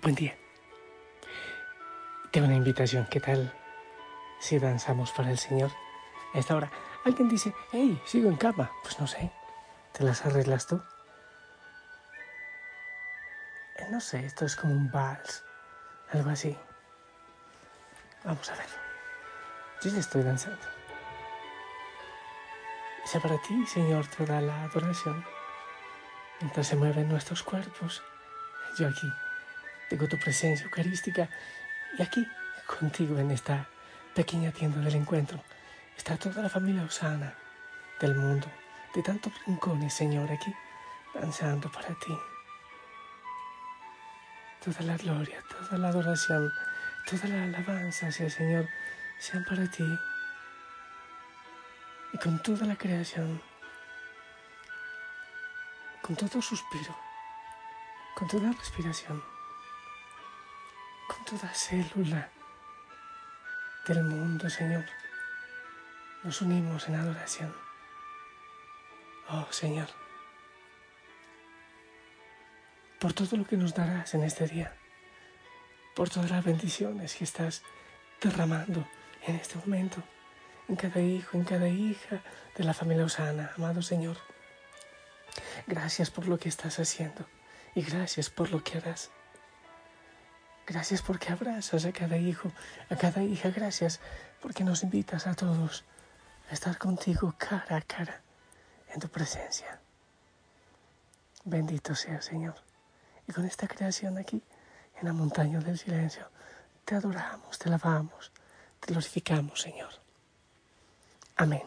Buen día. Tengo una invitación. ¿Qué tal si danzamos para el Señor a esta hora? Alguien dice, hey, sigo en cama. Pues no sé. ¿Te las arreglas tú? Eh, no sé, esto es como un vals. Algo así. Vamos a ver. Yo ya estoy danzando. Sea para ti, Señor, toda la adoración. Mientras se mueven nuestros cuerpos, yo aquí tengo tu presencia eucarística y aquí, contigo en esta pequeña tienda del encuentro, está toda la familia Osana del mundo, de tantos rincones, Señor, aquí, danzando para ti. Toda la gloria, toda la adoración, toda la alabanza hacia el Señor sean para ti y con toda la creación, con todo suspiro, con toda respiración, toda célula del mundo, Señor, nos unimos en adoración. Oh Señor, por todo lo que nos darás en este día, por todas las bendiciones que estás derramando en este momento en cada hijo, en cada hija de la familia Osana, amado Señor. Gracias por lo que estás haciendo y gracias por lo que harás. Gracias porque abrazas a cada hijo, a cada hija. Gracias porque nos invitas a todos a estar contigo cara a cara en tu presencia. Bendito sea, Señor. Y con esta creación aquí, en la montaña del silencio, te adoramos, te lavamos, te glorificamos, Señor. Amén.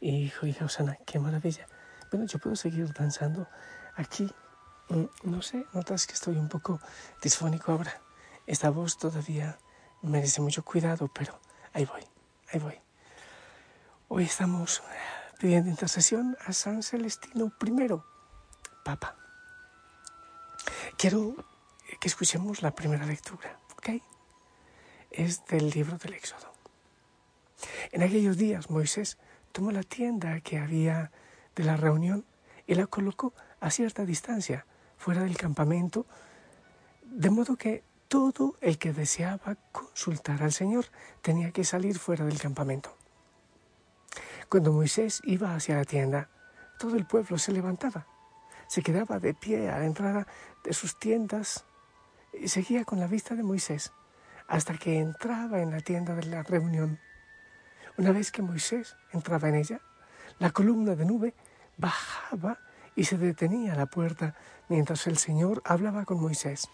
Hijo, hija Osana, qué maravilla. Bueno, yo puedo seguir danzando aquí. Mm, no sé, notas que estoy un poco disfónico ahora. Esta voz todavía merece mucho cuidado, pero ahí voy, ahí voy. Hoy estamos pidiendo intercesión a San Celestino I, Papa. Quiero que escuchemos la primera lectura, ¿ok? Es del libro del Éxodo. En aquellos días Moisés tomó la tienda que había de la reunión y la colocó a cierta distancia fuera del campamento, de modo que todo el que deseaba consultar al Señor tenía que salir fuera del campamento. Cuando Moisés iba hacia la tienda, todo el pueblo se levantaba, se quedaba de pie a la entrada de sus tiendas y seguía con la vista de Moisés hasta que entraba en la tienda de la reunión. Una vez que Moisés entraba en ella, la columna de nube bajaba y se detenía a la puerta mientras el Señor hablaba con Moisés.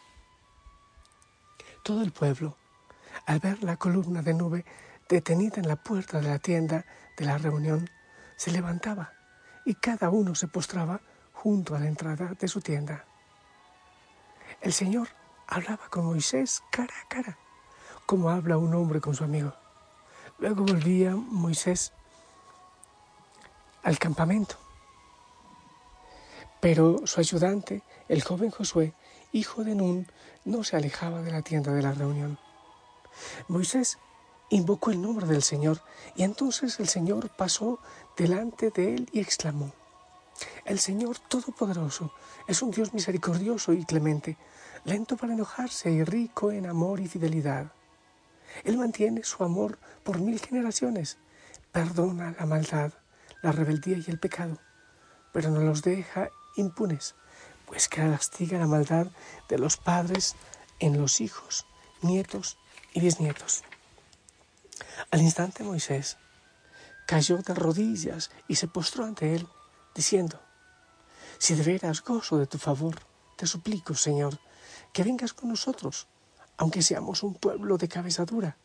Todo el pueblo, al ver la columna de nube detenida en la puerta de la tienda de la reunión, se levantaba y cada uno se postraba junto a la entrada de su tienda. El Señor hablaba con Moisés cara a cara, como habla un hombre con su amigo. Luego volvía Moisés al campamento. Pero su ayudante, el joven Josué, hijo de Nun, no se alejaba de la tienda de la reunión. Moisés invocó el nombre del Señor y entonces el Señor pasó delante de él y exclamó, El Señor Todopoderoso es un Dios misericordioso y clemente, lento para enojarse y rico en amor y fidelidad él mantiene su amor por mil generaciones, perdona la maldad, la rebeldía y el pecado, pero no los deja impunes, pues castiga la maldad de los padres en los hijos, nietos y bisnietos. Al instante Moisés cayó de rodillas y se postró ante él, diciendo, Si de veras gozo de tu favor, te suplico, Señor, que vengas con nosotros aunque seamos un pueblo de cabeza dura.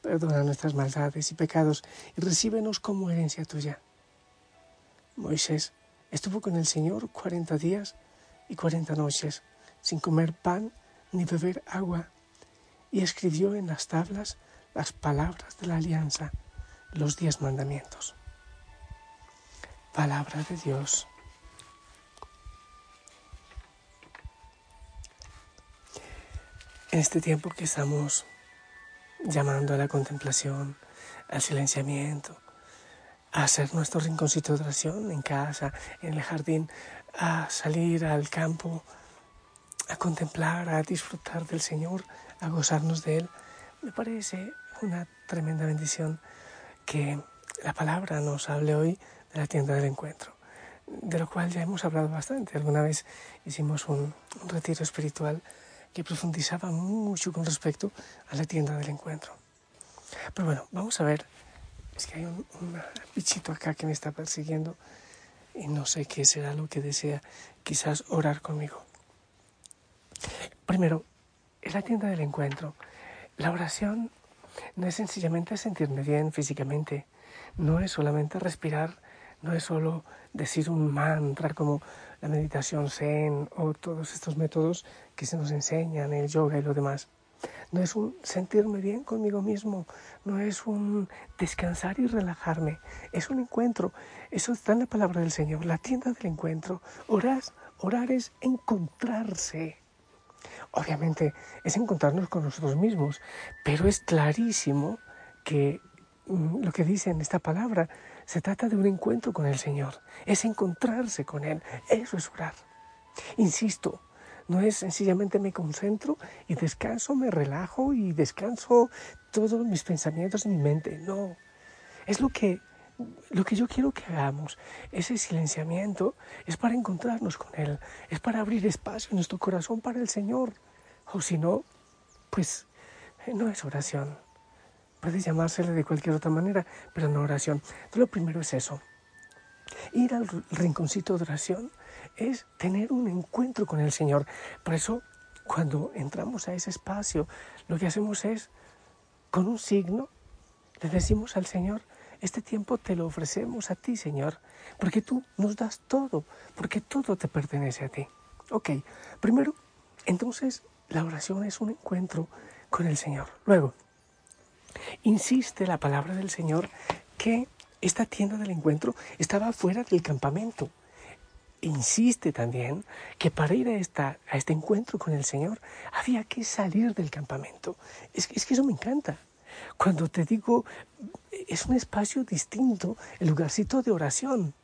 Perdona nuestras maldades y pecados y recíbenos como herencia tuya. Moisés estuvo con el Señor cuarenta días y cuarenta noches, sin comer pan ni beber agua, y escribió en las tablas las palabras de la alianza, los diez mandamientos. Palabra de Dios. En este tiempo que estamos llamando a la contemplación, al silenciamiento, a hacer nuestro rinconcito de oración en casa, en el jardín, a salir al campo, a contemplar, a disfrutar del Señor, a gozarnos de Él. Me parece una tremenda bendición que la palabra nos hable hoy de la tienda del encuentro, de lo cual ya hemos hablado bastante. Alguna vez hicimos un, retiro espiritual que profundizaba mucho con respecto a la tienda del encuentro. Pero bueno, vamos a ver. Es que hay un, un bichito acá que me está persiguiendo y no sé qué será lo que desea quizás orar conmigo. Primero, es la tienda del encuentro. La oración no es sencillamente sentirme bien físicamente, no es solamente respirar, no es solo decir un mantra como la meditación zen o todos estos métodos que se nos enseñan, el yoga y lo demás. No es un sentirme bien conmigo mismo, no es un descansar y relajarme, es un encuentro. Eso está en la palabra del Señor, la tienda del encuentro. Orar, orar es encontrarse. Obviamente es encontrarnos con nosotros mismos, pero es clarísimo que mm, lo que dice en esta palabra se trata de un encuentro con el Señor, es encontrarse con Él, eso es orar. Insisto, no es sencillamente me concentro y descanso, me relajo y descanso todos mis pensamientos en mi mente. No, es lo que, lo que yo quiero que hagamos. Ese silenciamiento es para encontrarnos con Él, es para abrir espacio en nuestro corazón para el Señor. O si no, pues no es oración. Puede llamársele de cualquier otra manera, pero no oración. Entonces, lo primero es eso. Ir al rinconcito de oración es tener un encuentro con el Señor. Por eso, cuando entramos a ese espacio, lo que hacemos es, con un signo, le decimos al Señor, este tiempo te lo ofrecemos a ti, Señor, porque tú nos das todo, porque todo te pertenece a ti. Ok, primero, entonces la oración es un encuentro con el Señor. Luego, insiste la palabra del Señor que esta tienda del encuentro estaba fuera del campamento. Insiste también que para ir a, esta, a este encuentro con el Señor había que salir del campamento. Es, es que eso me encanta. Cuando te digo, es un espacio distinto, el lugarcito de oración.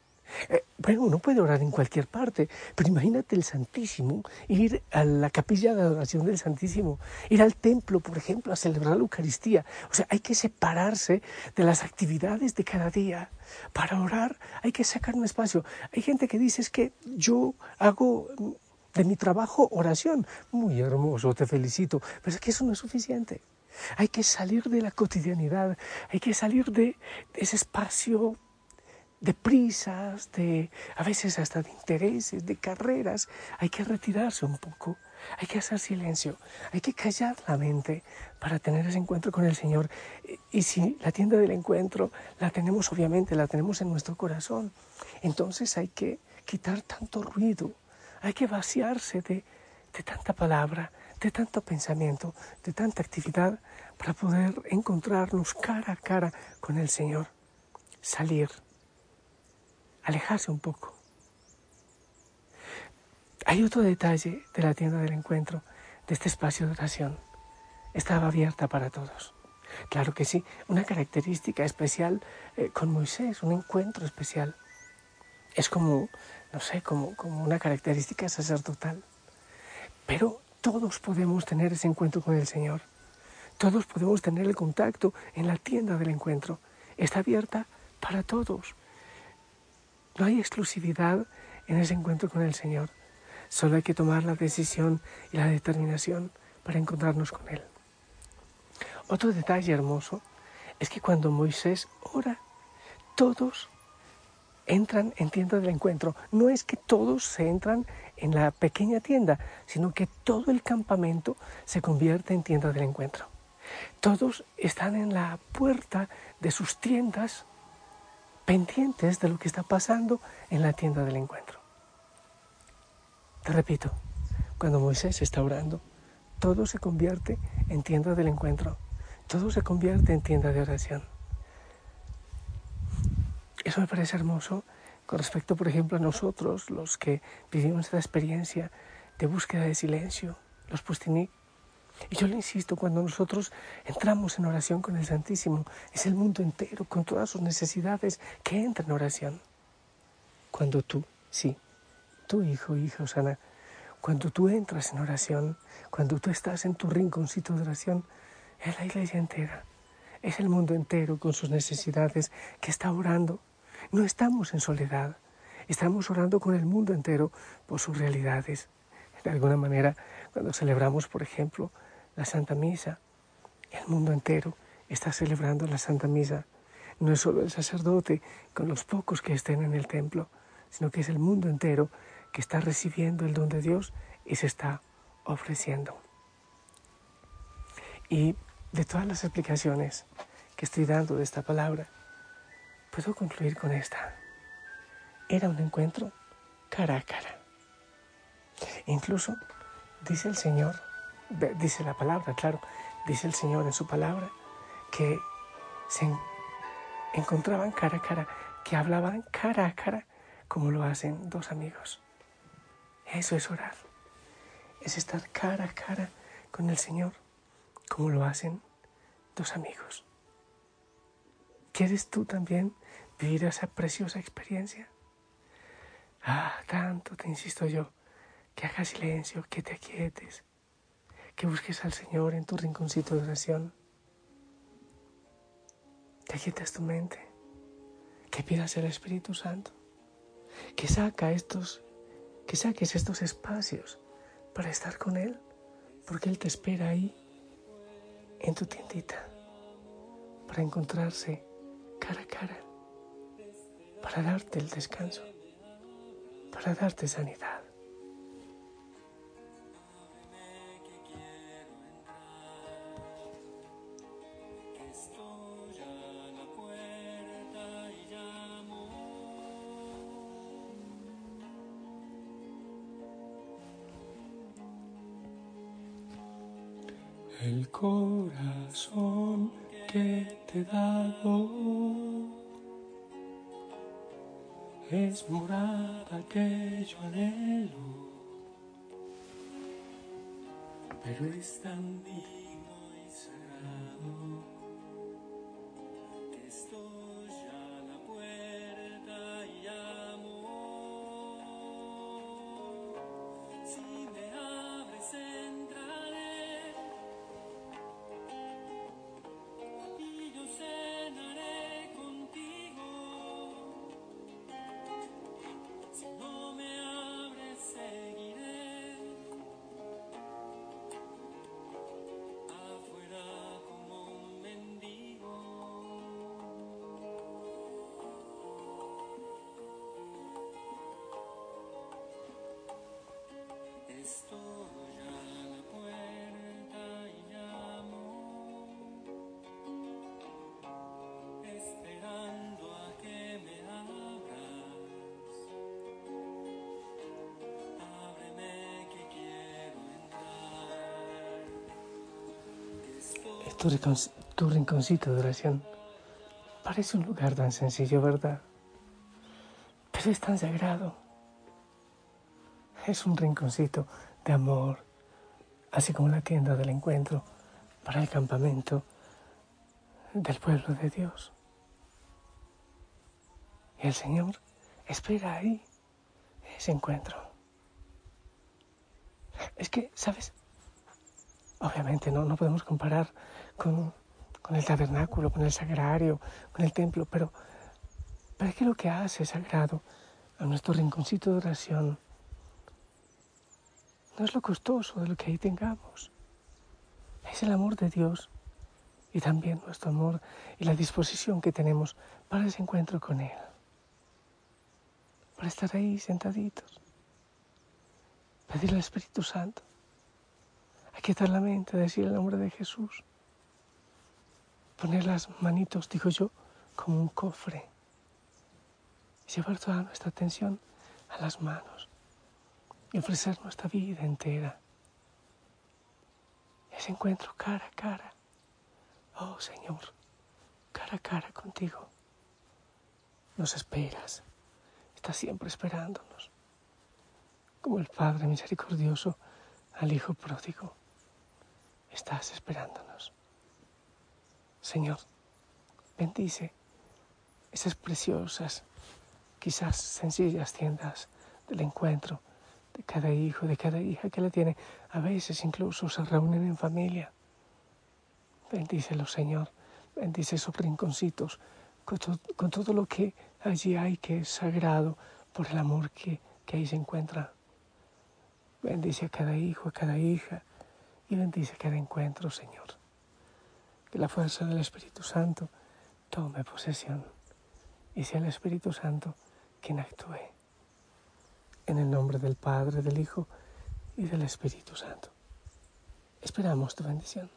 Eh, bueno, uno puede orar en cualquier parte, pero imagínate el Santísimo, ir a la capilla de adoración del Santísimo, ir al templo, por ejemplo, a celebrar la Eucaristía. O sea, hay que separarse de las actividades de cada día. Para orar hay que sacar un espacio. Hay gente que dice es que yo hago de mi trabajo oración. Muy hermoso, te felicito, pero es que eso no es suficiente. Hay que salir de la cotidianidad, hay que salir de ese espacio de prisas, de a veces hasta de intereses, de carreras. Hay que retirarse un poco, hay que hacer silencio, hay que callar la mente para tener ese encuentro con el Señor. Y si la tienda del encuentro la tenemos, obviamente, la tenemos en nuestro corazón, entonces hay que quitar tanto ruido, hay que vaciarse de, de tanta palabra, de tanto pensamiento, de tanta actividad para poder encontrarnos cara a cara con el Señor. Salir alejarse un poco. Hay otro detalle de la tienda del encuentro, de este espacio de oración. Estaba abierta para todos. Claro que sí, una característica especial eh, con Moisés, un encuentro especial. Es como, no sé, como, como una característica sacerdotal. Pero todos podemos tener ese encuentro con el Señor. Todos podemos tener el contacto en la tienda del encuentro. Está abierta para todos. No hay exclusividad en ese encuentro con el Señor. Solo hay que tomar la decisión y la determinación para encontrarnos con Él. Otro detalle hermoso es que cuando Moisés ora, todos entran en tienda del encuentro. No es que todos se entran en la pequeña tienda, sino que todo el campamento se convierte en tienda del encuentro. Todos están en la puerta de sus tiendas pendientes de lo que está pasando en la tienda del encuentro. Te repito, cuando Moisés está orando, todo se convierte en tienda del encuentro, todo se convierte en tienda de oración. Eso me parece hermoso con respecto, por ejemplo, a nosotros, los que vivimos esta experiencia de búsqueda de silencio, los pustinik, y yo le insisto, cuando nosotros entramos en oración con el Santísimo, es el mundo entero, con todas sus necesidades, que entra en oración. Cuando tú, sí, tu hijo, hija Osana, Cuando tú entras en oración, cuando tú estás en tu rinconcito de oración, es la iglesia entera, es el mundo entero con sus necesidades que está orando. No estamos en soledad, estamos orando con el mundo entero por sus realidades. De alguna manera, cuando celebramos, por ejemplo, la Santa Misa, el mundo entero está celebrando la Santa Misa. No es solo el sacerdote con los pocos que estén en el templo, sino que es el mundo entero que está recibiendo el don de Dios y se está ofreciendo. Y de todas las explicaciones que estoy dando de esta palabra, puedo concluir con esta. Era un encuentro cara a cara. Incluso dice el Señor, dice la palabra, claro, dice el Señor en su palabra, que se encontraban cara a cara, que hablaban cara a cara como lo hacen dos amigos. Eso es orar. Es estar cara a cara con el Señor, como lo hacen dos amigos. ¿Quieres tú también vivir esa preciosa experiencia? Ah, tanto te insisto yo, que hagas silencio, que te aquietes, que busques al Señor en tu rinconcito de oración. Que aquietes tu mente, que pidas el Espíritu Santo, que saca estos que saques estos espacios para estar con Él, porque Él te espera ahí, en tu tiendita, para encontrarse cara a cara, para darte el descanso, para darte sanidad. Es morada que yo anhelo, pero es tan divino y sagrado tu, rinconcito de oración parece un lugar tan sencillo, ¿verdad? Pero es tan sagrado. Es un rinconcito de amor, así como la tienda del encuentro para el campamento del pueblo de Dios. Y el Señor espera ahí ese encuentro. Es que, ¿sabes? Obviamente no, no podemos comparar con, el tabernáculo, con el sagrario, con el templo, pero, pero es que lo que hace sagrado a nuestro rinconcito de oración. No es lo costoso de lo que ahí tengamos, es el amor de Dios y también nuestro amor y la disposición que tenemos para ese encuentro con Él, para estar ahí sentaditos, pedir al Espíritu Santo, aquietar la mente, decir el nombre de Jesús poner las manitos, digo yo, como un cofre. Y llevar toda nuestra atención a las manos y ofrecer nuestra vida entera. Ese encuentro cara a cara. Oh Señor, cara a cara contigo. Nos esperas. Estás siempre esperándonos. Como el Padre misericordioso al Hijo pródigo. Estás esperándonos. Señor, bendice esas preciosas, quizás sencillas tiendas del encuentro de cada hijo, de cada hija que la tiene. A veces incluso se reúnen en familia. Bendícelo, Señor. Bendice esos rinconcitos con, todo lo que allí hay que es sagrado por el amor que, que ahí se encuentra. Bendice a cada hijo, a cada hija y bendice cada encuentro, Señor. Que la fuerza del Espíritu Santo tome posesión y sea el Espíritu Santo quien actúe. En el nombre del Padre, del Hijo y del Espíritu Santo. Esperamos tu bendición.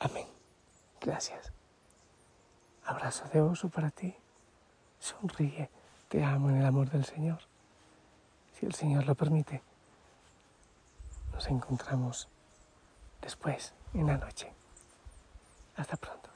Amén. Gracias. Abrazo de oso para ti. Sonríe. Te amo en el amor del Señor. Si el Señor lo permite, nos encontramos después, en la noche. Hasta pronto.